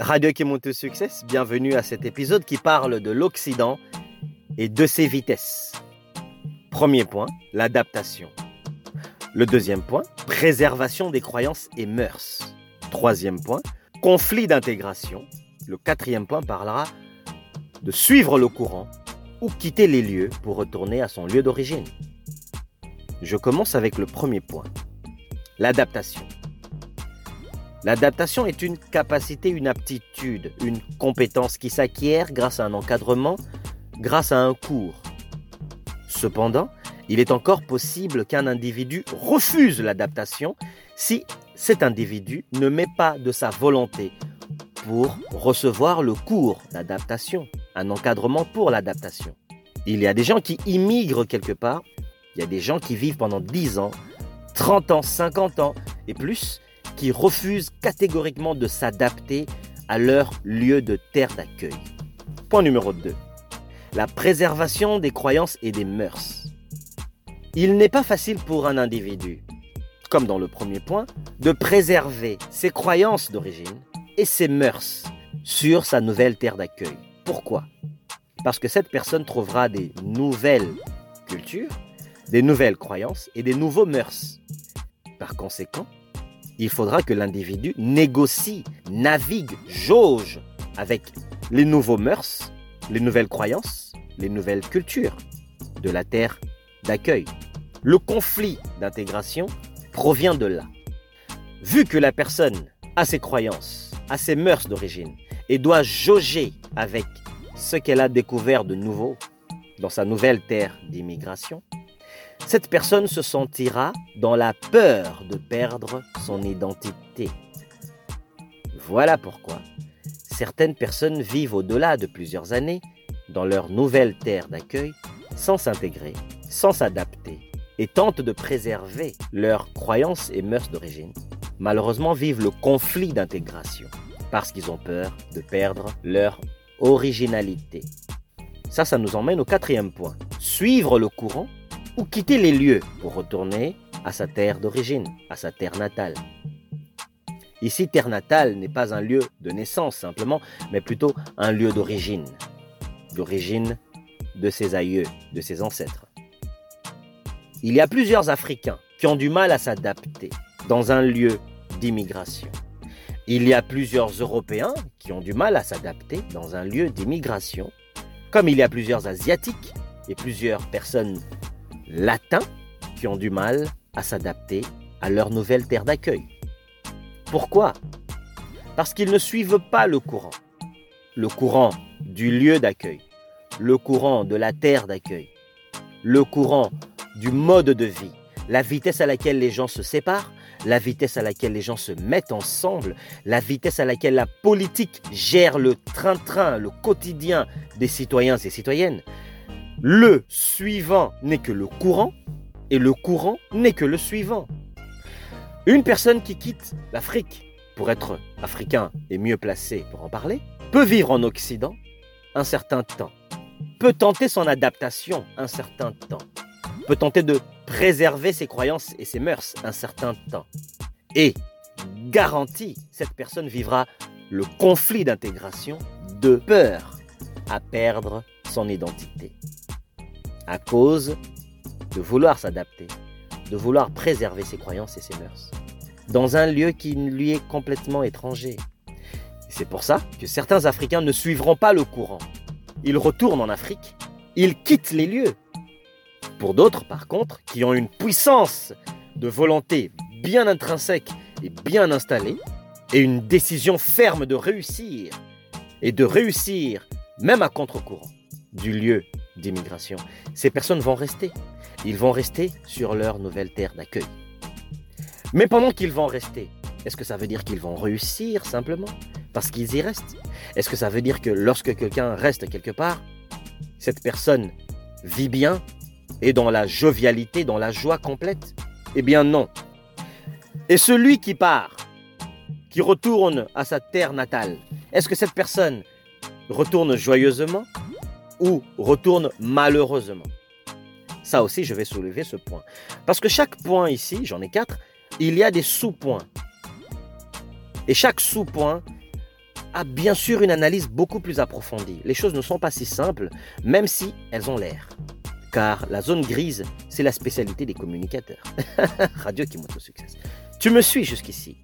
Radio au succès, bienvenue à cet épisode qui parle de l'Occident et de ses vitesses. Premier point, l'adaptation. Le deuxième point, préservation des croyances et mœurs. Troisième point, conflit d'intégration. Le quatrième point parlera de suivre le courant ou quitter les lieux pour retourner à son lieu d'origine. Je commence avec le premier point, l'adaptation. L'adaptation est une capacité, une aptitude, une compétence qui s'acquiert grâce à un encadrement, grâce à un cours. Cependant, il est encore possible qu'un individu refuse l'adaptation si cet individu ne met pas de sa volonté pour recevoir le cours d'adaptation, un encadrement pour l'adaptation. Il y a des gens qui immigrent quelque part, il y a des gens qui vivent pendant 10 ans, 30 ans, 50 ans et plus, qui refusent catégoriquement de s'adapter à leur lieu de terre d'accueil. Point numéro 2. La préservation des croyances et des mœurs. Il n'est pas facile pour un individu, comme dans le premier point, de préserver ses croyances d'origine et ses mœurs sur sa nouvelle terre d'accueil. Pourquoi? Parce que cette personne trouvera des nouvelles cultures, des nouvelles croyances et des nouveaux mœurs. Par conséquent, il faudra que l'individu négocie, navigue, jauge avec les nouveaux mœurs, les nouvelles croyances, les nouvelles cultures de la terre d'accueil. Le conflit d'intégration provient de là. Vu que la personne a ses croyances, a ses mœurs d'origine et doit jauger avec ce qu'elle a découvert de nouveau dans sa nouvelle terre d'immigration, cette personne se sentira dans la peur de perdre son identité. Voilà pourquoi certaines personnes vivent au-delà de plusieurs années dans leur nouvelle terre d'accueil sans s'intégrer, sans s'adapter et tentent de préserver leurs croyances et mœurs d'origine. Malheureusement vivent le conflit d'intégration parce qu'ils ont peur de perdre leur originalité. Ça, ça nous emmène au quatrième point. Suivre le courant ou quitter les lieux pour retourner à sa terre d'origine, à sa terre natale. Ici, terre natale n'est pas un lieu de naissance simplement, mais plutôt un lieu d'origine, d'origine de ses aïeux, de ses ancêtres. Il y a plusieurs Africains qui ont du mal à s'adapter dans un lieu d'immigration. Il y a plusieurs Européens qui ont du mal à s'adapter dans un lieu d'immigration, comme il y a plusieurs Asiatiques et plusieurs personnes latins qui ont du mal à s'adapter à leur nouvelle terre d'accueil. Pourquoi? Parce qu'ils ne suivent pas le courant. Le courant du lieu d'accueil, le courant de la terre d'accueil, le courant du mode de vie, la vitesse à laquelle les gens se séparent, la vitesse à laquelle les gens se mettent ensemble, la vitesse à laquelle la politique gère le train-train, le quotidien des citoyens et citoyennes, le suivant n'est que le courant et le courant n'est que le suivant. Une personne qui quitte l'Afrique pour être africain et mieux placé pour en parler, peut vivre en Occident un certain temps, peut tenter son adaptation un certain temps, peut tenter de préserver ses croyances et ses mœurs un certain temps. Et, garantie, cette personne vivra le conflit d'intégration de peur à perdre son identité à cause de vouloir s'adapter, de vouloir préserver ses croyances et ses mœurs, dans un lieu qui lui est complètement étranger. C'est pour ça que certains Africains ne suivront pas le courant. Ils retournent en Afrique, ils quittent les lieux. Pour d'autres, par contre, qui ont une puissance de volonté bien intrinsèque et bien installée, et une décision ferme de réussir, et de réussir même à contre-courant du lieu d'immigration. Ces personnes vont rester. Ils vont rester sur leur nouvelle terre d'accueil. Mais pendant qu'ils vont rester, est-ce que ça veut dire qu'ils vont réussir simplement parce qu'ils y restent? Est-ce que ça veut dire que lorsque quelqu'un reste quelque part, cette personne vit bien et dans la jovialité, dans la joie complète? Eh bien non. Et celui qui part, qui retourne à sa terre natale, est-ce que cette personne retourne joyeusement? Ou retourne malheureusement. Ça aussi, je vais soulever ce point. Parce que chaque point ici, j'en ai quatre, il y a des sous-points. Et chaque sous-point a bien sûr une analyse beaucoup plus approfondie. Les choses ne sont pas si simples, même si elles ont l'air. Car la zone grise, c'est la spécialité des communicateurs. Radio qui montre au succès. Tu me suis jusqu'ici.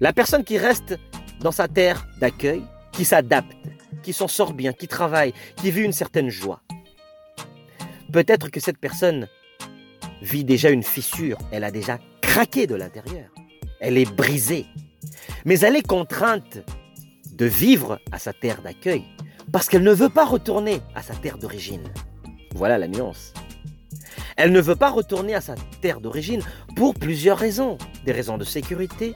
La personne qui reste dans sa terre d'accueil, qui s'adapte, qui s'en sort bien, qui travaille, qui vit une certaine joie. Peut-être que cette personne vit déjà une fissure, elle a déjà craqué de l'intérieur, elle est brisée, mais elle est contrainte de vivre à sa terre d'accueil parce qu'elle ne veut pas retourner à sa terre d'origine. Voilà la nuance. Elle ne veut pas retourner à sa terre d'origine pour plusieurs raisons. Des raisons de sécurité,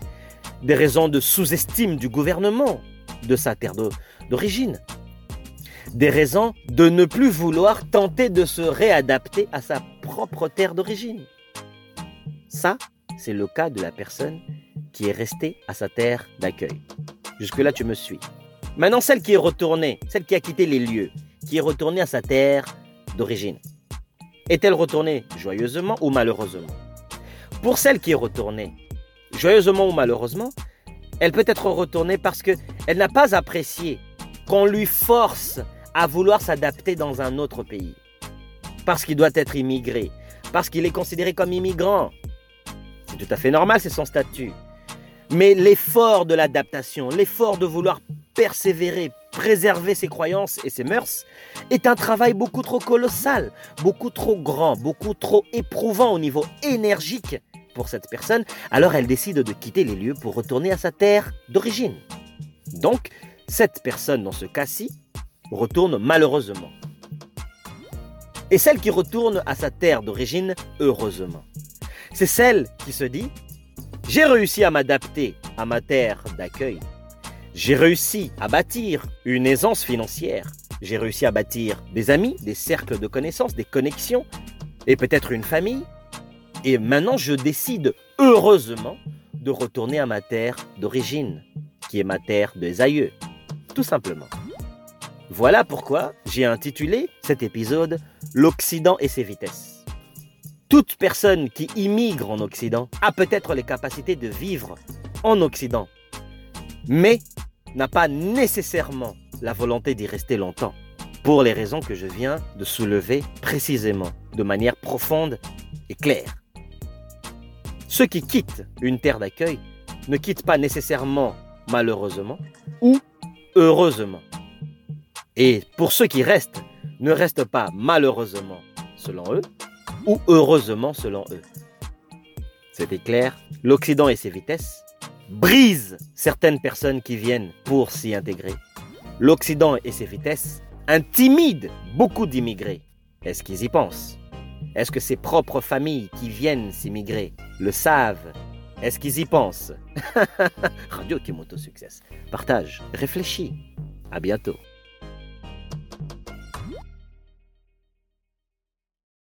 des raisons de sous-estime du gouvernement de sa terre d'origine, des raisons de ne plus vouloir tenter de se réadapter à sa propre terre d'origine. Ça, c'est le cas de la personne qui est restée à sa terre d'accueil. Jusque-là, tu me suis. Maintenant, celle qui est retournée, celle qui a quitté les lieux, qui est retournée à sa terre d'origine. Est-elle retournée joyeusement ou malheureusement? Pour celle qui est retournée, joyeusement ou malheureusement, elle peut être retournée parce qu'elle n'a pas apprécié qu'on lui force à vouloir s'adapter dans un autre pays. Parce qu'il doit être immigré, parce qu'il est considéré comme immigrant. C'est tout à fait normal, c'est son statut. Mais l'effort de l'adaptation, l'effort de vouloir persévérer, préserver ses croyances et ses mœurs, est un travail beaucoup trop colossal, beaucoup trop grand, beaucoup trop éprouvant au niveau énergique cette personne, alors elle décide de quitter les lieux pour retourner à sa terre d'origine. Donc, cette personne, dans ce cas-ci, retourne malheureusement. Et celle qui retourne à sa terre d'origine, heureusement. C'est celle qui se dit j'ai réussi à m'adapter à ma terre d'accueil. J'ai réussi à bâtir une aisance financière. J'ai réussi à bâtir des amis, des cercles de connaissances, des connexions et peut-être une famille. Et maintenant, je décide heureusement de retourner à ma terre d'origine, qui est ma terre des aïeux. Tout simplement. Voilà pourquoi j'ai intitulé cet épisode L'Occident et ses vitesses toute personne qui immigre en Occident a peut-être les capacités de vivre en Occident, mais n'a pas nécessairement la volonté d'y rester longtemps, pour les raisons que je viens de soulever précisément, de manière profonde et claire. Ceux qui quittent une terre d'accueil ne quittent pas nécessairement malheureusement ou heureusement. Et pour ceux qui restent, ne restent pas malheureusement selon eux, ou heureusement selon eux. C'était clair, l'Occident et ses vitesses brisent certaines personnes qui viennent pour s'y intégrer. L'Occident et ses vitesses intimident beaucoup d'immigrés. Est-ce qu'ils y pensent? Est-ce que ses propres familles qui viennent s'immigrer le savent? Est-ce qu'ils y pensent? Radio Kimoto Success. Partage, réfléchis. À bientôt.